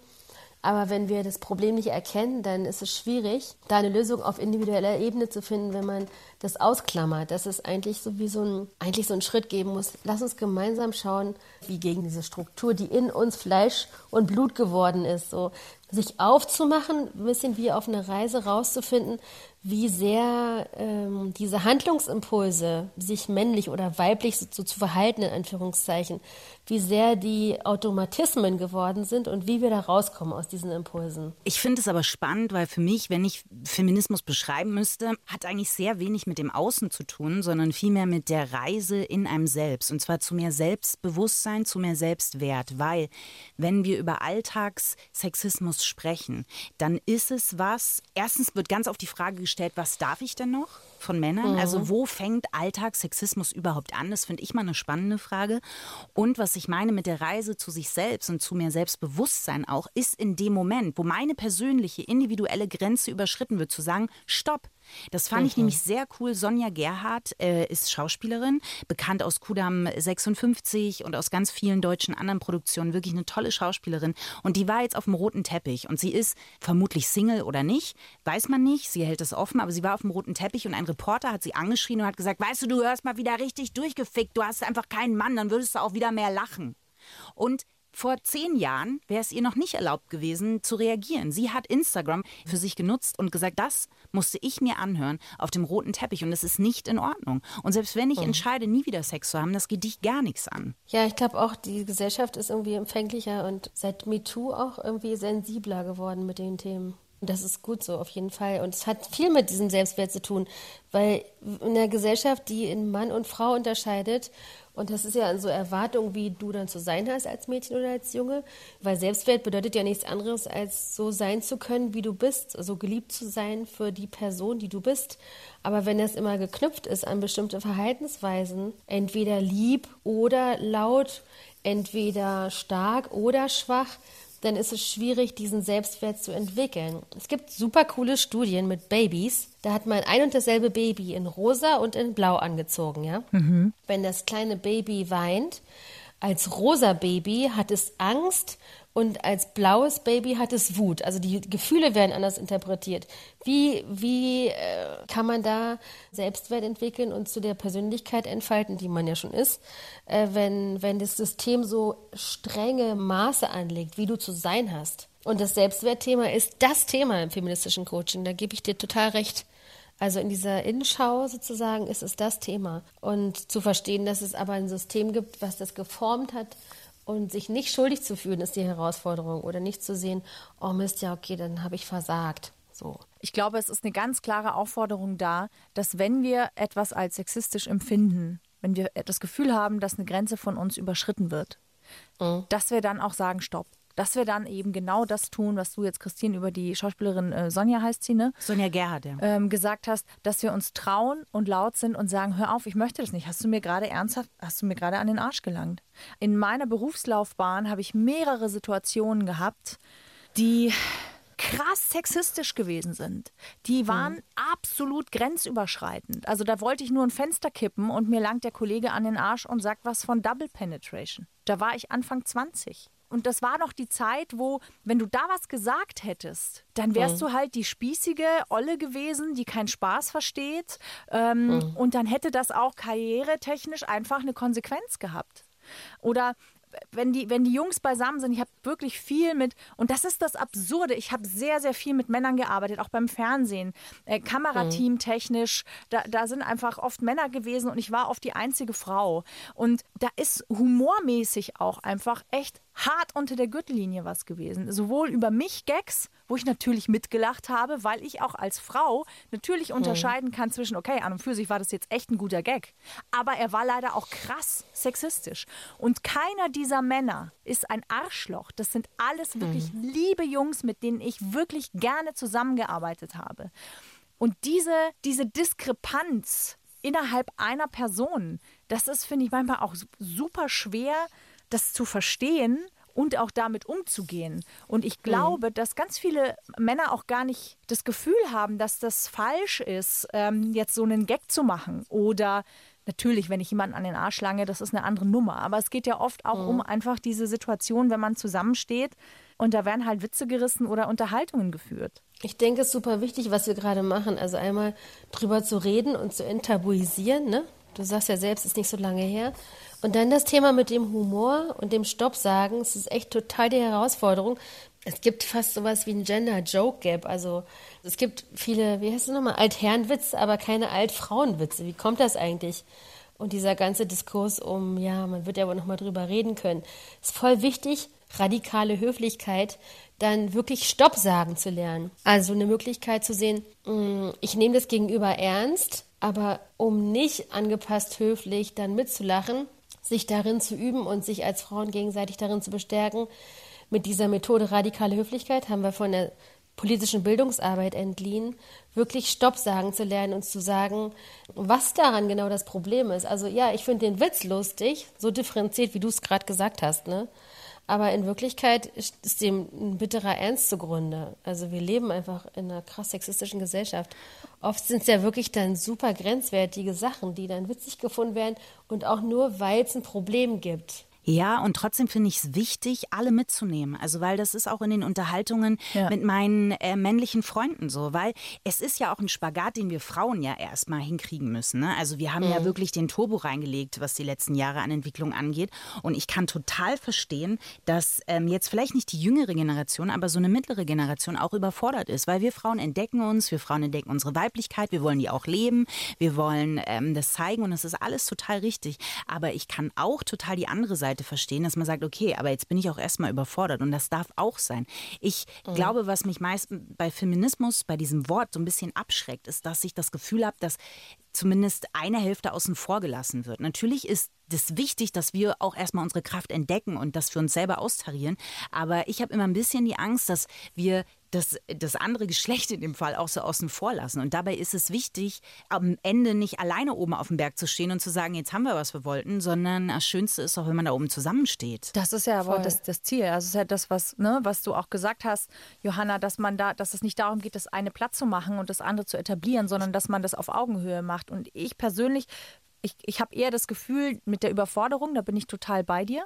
Aber wenn wir das Problem nicht erkennen, dann ist es schwierig, da eine Lösung auf individueller Ebene zu finden, wenn man das ausklammert, dass es eigentlich so wie so ein, eigentlich so einen Schritt geben muss. Lass uns gemeinsam schauen, wie gegen diese Struktur, die in uns Fleisch und Blut geworden ist, so sich aufzumachen, ein bisschen wie auf eine Reise rauszufinden, wie sehr ähm, diese Handlungsimpulse, sich männlich oder weiblich so, zu verhalten, in Anführungszeichen, wie sehr die Automatismen geworden sind und wie wir da rauskommen aus diesen Impulsen. Ich finde es aber spannend, weil für mich, wenn ich Feminismus beschreiben müsste, hat eigentlich sehr wenig mit dem Außen zu tun, sondern vielmehr mit der Reise in einem selbst. Und zwar zu mehr Selbstbewusstsein, zu mehr Selbstwert. Weil, wenn wir über Alltagssexismus sprechen, dann ist es was, erstens wird ganz auf die Frage gestellt, was darf ich denn noch von Männern? Mhm. Also wo fängt Alltagssexismus überhaupt an? Das finde ich mal eine spannende Frage. Und was ich meine mit der Reise zu sich selbst und zu mehr Selbstbewusstsein auch, ist in dem Moment, wo meine persönliche, individuelle Grenze überschritten wird, zu sagen, stopp, das fand mhm. ich nämlich sehr cool. Sonja Gerhardt äh, ist Schauspielerin, bekannt aus Kudam 56 und aus ganz vielen deutschen anderen Produktionen. Wirklich eine tolle Schauspielerin. Und die war jetzt auf dem roten Teppich. Und sie ist vermutlich Single oder nicht, weiß man nicht. Sie hält es offen, aber sie war auf dem roten Teppich und ein Reporter hat sie angeschrien und hat gesagt: Weißt du, du hörst mal wieder richtig durchgefickt. Du hast einfach keinen Mann, dann würdest du auch wieder mehr lachen. Und vor zehn Jahren wäre es ihr noch nicht erlaubt gewesen zu reagieren. Sie hat Instagram für sich genutzt und gesagt, das musste ich mir anhören auf dem roten Teppich und das ist nicht in Ordnung. Und selbst wenn ich mhm. entscheide, nie wieder Sex zu haben, das geht dich gar nichts an. Ja, ich glaube auch, die Gesellschaft ist irgendwie empfänglicher und seit MeToo auch irgendwie sensibler geworden mit den Themen. Das ist gut so, auf jeden Fall. Und es hat viel mit diesem Selbstwert zu tun, weil in einer Gesellschaft, die in Mann und Frau unterscheidet und das ist ja so Erwartung, wie du dann zu sein hast als Mädchen oder als Junge. Weil Selbstwert bedeutet ja nichts anderes, als so sein zu können, wie du bist. So also geliebt zu sein für die Person, die du bist. Aber wenn das immer geknüpft ist an bestimmte Verhaltensweisen, entweder lieb oder laut, entweder stark oder schwach, dann ist es schwierig, diesen Selbstwert zu entwickeln. Es gibt super coole Studien mit Babys. Da hat man ein und dasselbe Baby in rosa und in blau angezogen, ja. Mhm. Wenn das kleine Baby weint, als rosa Baby hat es Angst und als blaues Baby hat es Wut. Also die Gefühle werden anders interpretiert. Wie, wie äh, kann man da Selbstwert entwickeln und zu der Persönlichkeit entfalten, die man ja schon ist, äh, wenn, wenn das System so strenge Maße anlegt, wie du zu sein hast? Und das Selbstwertthema ist das Thema im feministischen Coaching. Da gebe ich dir total recht. Also in dieser Innenschau sozusagen ist es das Thema. Und zu verstehen, dass es aber ein System gibt, was das geformt hat und sich nicht schuldig zu fühlen, ist die Herausforderung. Oder nicht zu sehen, oh Mist, ja, okay, dann habe ich versagt. So. Ich glaube, es ist eine ganz klare Aufforderung da, dass wenn wir etwas als sexistisch empfinden, wenn wir das Gefühl haben, dass eine Grenze von uns überschritten wird, mhm. dass wir dann auch sagen, stopp dass wir dann eben genau das tun, was du jetzt, Christine, über die Schauspielerin äh, Sonja heißt sie, ne? Sonja Gerhard, ja. Ähm, gesagt hast, dass wir uns trauen und laut sind und sagen, hör auf, ich möchte das nicht. Hast du mir gerade ernsthaft, hast du mir gerade an den Arsch gelangt? In meiner Berufslaufbahn habe ich mehrere Situationen gehabt, die krass sexistisch gewesen sind. Die waren mhm. absolut grenzüberschreitend. Also da wollte ich nur ein Fenster kippen und mir langt der Kollege an den Arsch und sagt was von Double Penetration. Da war ich Anfang 20. Und das war noch die Zeit, wo, wenn du da was gesagt hättest, dann wärst mhm. du halt die spießige Olle gewesen, die keinen Spaß versteht. Ähm, mhm. Und dann hätte das auch karrieretechnisch einfach eine Konsequenz gehabt. Oder wenn die, wenn die Jungs beisammen sind, ich habe wirklich viel mit, und das ist das Absurde, ich habe sehr, sehr viel mit Männern gearbeitet, auch beim Fernsehen, äh, Kamerateam mhm. technisch, da, da sind einfach oft Männer gewesen und ich war oft die einzige Frau. Und da ist humormäßig auch einfach echt hart unter der Gürtellinie was gewesen. Sowohl über mich Gags, wo ich natürlich mitgelacht habe, weil ich auch als Frau natürlich mhm. unterscheiden kann zwischen, okay, an und für sich war das jetzt echt ein guter Gag, aber er war leider auch krass sexistisch. Und keiner dieser Männer ist ein Arschloch. Das sind alles wirklich mhm. liebe Jungs, mit denen ich wirklich gerne zusammengearbeitet habe. Und diese, diese Diskrepanz innerhalb einer Person, das ist, finde ich, manchmal auch super schwer das zu verstehen und auch damit umzugehen. Und ich glaube, mhm. dass ganz viele Männer auch gar nicht das Gefühl haben, dass das falsch ist, ähm, jetzt so einen Gag zu machen. Oder natürlich, wenn ich jemanden an den Arsch lange, das ist eine andere Nummer. Aber es geht ja oft auch mhm. um einfach diese Situation, wenn man zusammensteht und da werden halt Witze gerissen oder Unterhaltungen geführt. Ich denke, es ist super wichtig, was wir gerade machen. Also einmal drüber zu reden und zu enttabuisieren. Ne? Du sagst ja selbst, es ist nicht so lange her. Und dann das Thema mit dem Humor und dem Stopp sagen, es ist echt total die Herausforderung. Es gibt fast sowas wie ein Gender-Joke-Gap. Also es gibt viele, wie heißt es nochmal, Altherrenwitze, aber keine Altfrauenwitze. Wie kommt das eigentlich? Und dieser ganze Diskurs um, ja, man wird ja wohl nochmal drüber reden können, ist voll wichtig, radikale Höflichkeit, dann wirklich Stopp sagen zu lernen. Also eine Möglichkeit zu sehen, mm, ich nehme das Gegenüber ernst, aber um nicht angepasst höflich dann mitzulachen, sich darin zu üben und sich als Frauen gegenseitig darin zu bestärken. Mit dieser Methode radikale Höflichkeit haben wir von der politischen Bildungsarbeit entliehen, wirklich Stopp sagen zu lernen und zu sagen, was daran genau das Problem ist. Also ja, ich finde den Witz lustig, so differenziert, wie du es gerade gesagt hast, ne? Aber in Wirklichkeit ist dem ein bitterer Ernst zugrunde. Also wir leben einfach in einer krass sexistischen Gesellschaft. Oft sind es ja wirklich dann super grenzwertige Sachen, die dann witzig gefunden werden und auch nur, weil es ein Problem gibt. Ja, und trotzdem finde ich es wichtig, alle mitzunehmen. Also, weil das ist auch in den Unterhaltungen ja. mit meinen äh, männlichen Freunden so, weil es ist ja auch ein Spagat, den wir Frauen ja erstmal hinkriegen müssen. Ne? Also, wir haben mhm. ja wirklich den Turbo reingelegt, was die letzten Jahre an Entwicklung angeht. Und ich kann total verstehen, dass ähm, jetzt vielleicht nicht die jüngere Generation, aber so eine mittlere Generation auch überfordert ist, weil wir Frauen entdecken uns, wir Frauen entdecken unsere Weiblichkeit, wir wollen die auch leben, wir wollen ähm, das zeigen und das ist alles total richtig. Aber ich kann auch total die andere Seite Seite verstehen, dass man sagt, okay, aber jetzt bin ich auch erstmal überfordert und das darf auch sein. Ich mhm. glaube, was mich meist bei Feminismus, bei diesem Wort so ein bisschen abschreckt, ist, dass ich das Gefühl habe, dass zumindest eine Hälfte außen vor gelassen wird. Natürlich ist das wichtig, dass wir auch erstmal unsere Kraft entdecken und das für uns selber austarieren. Aber ich habe immer ein bisschen die Angst, dass wir das, das andere Geschlecht in dem Fall auch so außen vor lassen. Und dabei ist es wichtig, am Ende nicht alleine oben auf dem Berg zu stehen und zu sagen, jetzt haben wir, was wir wollten, sondern das Schönste ist auch, wenn man da oben zusammensteht. Das ist ja aber das, das, Ziel. Also es ist ja das, was, ne, was du auch gesagt hast, Johanna, dass man da, dass es nicht darum geht, das eine Platz zu machen und das andere zu etablieren, sondern dass man das auf Augenhöhe macht. Und ich persönlich ich, ich habe eher das Gefühl mit der Überforderung, da bin ich total bei dir.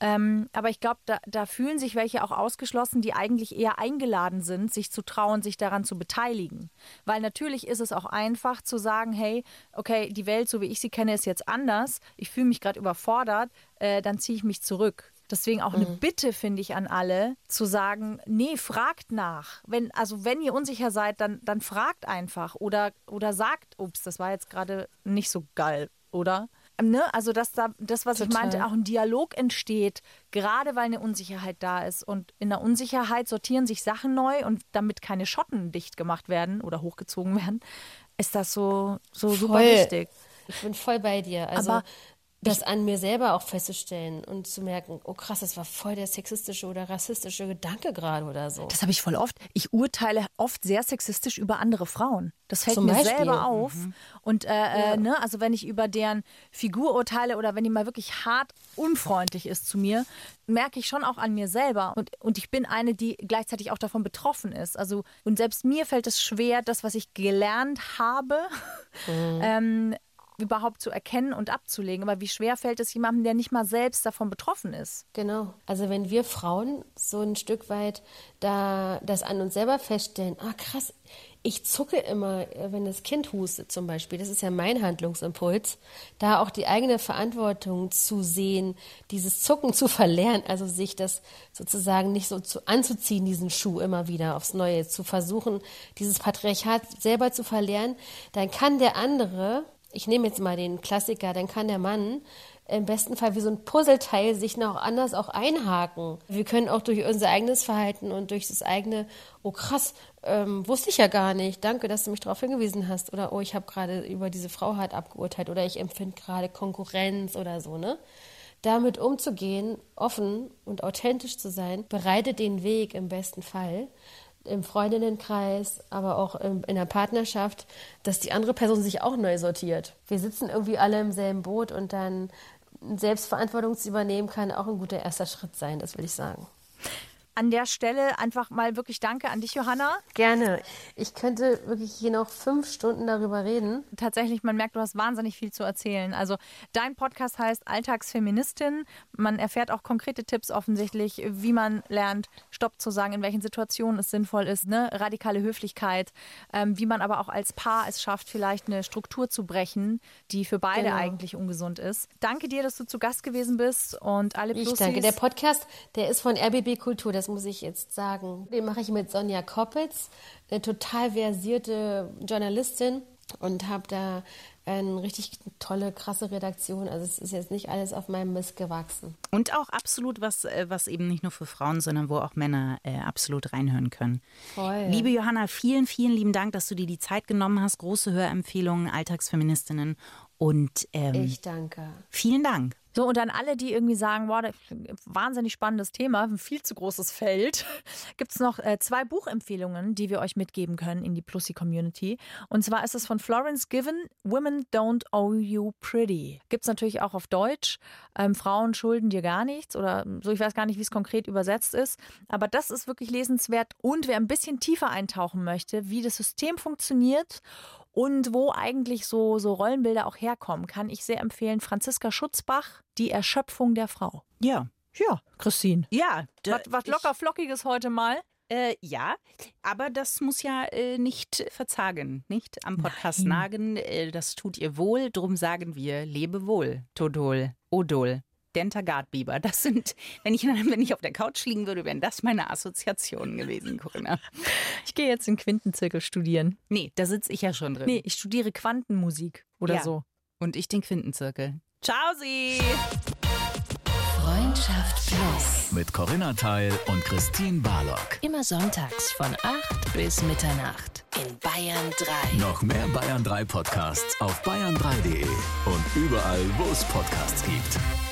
Ähm, aber ich glaube, da, da, fühlen sich welche auch ausgeschlossen, die eigentlich eher eingeladen sind, sich zu trauen, sich daran zu beteiligen. Weil natürlich ist es auch einfach zu sagen, hey, okay, die Welt, so wie ich sie kenne, ist jetzt anders. Ich fühle mich gerade überfordert, äh, dann ziehe ich mich zurück. Deswegen auch eine mhm. Bitte, finde ich, an alle, zu sagen, nee, fragt nach. Wenn, also wenn ihr unsicher seid, dann, dann fragt einfach oder, oder sagt, ups, das war jetzt gerade nicht so geil, oder? Ne? Also, dass da das, was Total. ich meinte, auch ein Dialog entsteht, gerade weil eine Unsicherheit da ist. Und in der Unsicherheit sortieren sich Sachen neu und damit keine Schotten dicht gemacht werden oder hochgezogen (laughs) werden, ist das so, so voll. super wichtig. Ich bin voll bei dir. Also Aber das an mir selber auch festzustellen und zu merken, oh krass, das war voll der sexistische oder rassistische Gedanke gerade oder so. Das habe ich voll oft. Ich urteile oft sehr sexistisch über andere Frauen. Das fällt Zum mir Beispiel. selber auf. Mhm. Und äh, äh ja. äh, ne, also wenn ich über deren Figur urteile oder wenn die mal wirklich hart unfreundlich ist zu mir, merke ich schon auch an mir selber. Und, und ich bin eine, die gleichzeitig auch davon betroffen ist. Also, und selbst mir fällt es schwer, das, was ich gelernt habe, mhm. (laughs) ähm, überhaupt zu erkennen und abzulegen. Aber wie schwer fällt es jemandem, der nicht mal selbst davon betroffen ist? Genau. Also wenn wir Frauen so ein Stück weit da das an uns selber feststellen, ah krass, ich zucke immer, äh, wenn das Kind hustet zum Beispiel. Das ist ja mein Handlungsimpuls. Da auch die eigene Verantwortung zu sehen, dieses Zucken zu verlernen, also sich das sozusagen nicht so zu, anzuziehen, diesen Schuh immer wieder aufs Neue, zu versuchen, dieses Patriarchat selber zu verlernen, dann kann der andere ich nehme jetzt mal den Klassiker, dann kann der Mann im besten Fall wie so ein Puzzleteil sich noch anders auch einhaken. Wir können auch durch unser eigenes Verhalten und durch das eigene, oh krass, ähm, wusste ich ja gar nicht, danke, dass du mich darauf hingewiesen hast. Oder oh, ich habe gerade über diese Frau hart abgeurteilt oder ich empfinde gerade Konkurrenz oder so, ne? Damit umzugehen, offen und authentisch zu sein, bereitet den Weg im besten Fall im Freundinnenkreis, aber auch in der Partnerschaft, dass die andere Person sich auch neu sortiert. Wir sitzen irgendwie alle im selben Boot und dann Selbstverantwortung zu übernehmen, kann auch ein guter erster Schritt sein, das will ich sagen an der Stelle einfach mal wirklich Danke an dich, Johanna. Gerne. Ich könnte wirklich hier noch fünf Stunden darüber reden. Tatsächlich, man merkt, du hast wahnsinnig viel zu erzählen. Also dein Podcast heißt Alltagsfeministin. Man erfährt auch konkrete Tipps offensichtlich, wie man lernt, Stopp zu sagen, in welchen Situationen es sinnvoll ist, ne? radikale Höflichkeit, ähm, wie man aber auch als Paar es schafft, vielleicht eine Struktur zu brechen, die für beide genau. eigentlich ungesund ist. Danke dir, dass du zu Gast gewesen bist und alle Plussis. Ich danke. Der Podcast, der ist von RBB Kultur. Das muss ich jetzt sagen. Den mache ich mit Sonja Koppitz, eine total versierte Journalistin und habe da eine richtig tolle, krasse Redaktion. Also es ist jetzt nicht alles auf meinem Mist gewachsen. Und auch absolut was, äh, was eben nicht nur für Frauen, sondern wo auch Männer äh, absolut reinhören können. Voll. Liebe Johanna, vielen, vielen lieben Dank, dass du dir die Zeit genommen hast. Große Hörempfehlungen, Alltagsfeministinnen. Und ähm, ich danke. Vielen Dank. So, und dann alle, die irgendwie sagen, wow, wahnsinnig spannendes Thema, ein viel zu großes Feld, (laughs) gibt es noch äh, zwei Buchempfehlungen, die wir euch mitgeben können in die Plussi-Community. Und zwar ist es von Florence Given, Women Don't Owe You Pretty. Gibt es natürlich auch auf Deutsch. Ähm, Frauen schulden dir gar nichts oder so, ich weiß gar nicht, wie es konkret übersetzt ist. Aber das ist wirklich lesenswert. Und wer ein bisschen tiefer eintauchen möchte, wie das System funktioniert und wo eigentlich so, so Rollenbilder auch herkommen, kann ich sehr empfehlen. Franziska Schutzbach, Die Erschöpfung der Frau. Ja. Ja, Christine. Ja. Was, was locker flockiges heute mal. Äh, ja, aber das muss ja äh, nicht verzagen, nicht am Podcast Nein. nagen. Äh, das tut ihr wohl, drum sagen wir lebe wohl, Todol, Odol. Dentagard-Biber. Das sind, wenn ich, (laughs) wenn ich auf der Couch liegen würde, wären das meine Assoziationen gewesen, Corinna. Ich gehe jetzt in Quintenzirkel studieren. Nee, da sitze ich ja schon drin. Nee, ich studiere Quantenmusik oder ja. so. Und ich den Quintenzirkel. Ciao, Sie! Freundschaft Plus. Mit Corinna Teil und Christine Barlock. Immer sonntags von 8 bis Mitternacht in Bayern 3. Noch mehr Bayern 3 Podcasts auf bayern3.de und überall, wo es Podcasts gibt.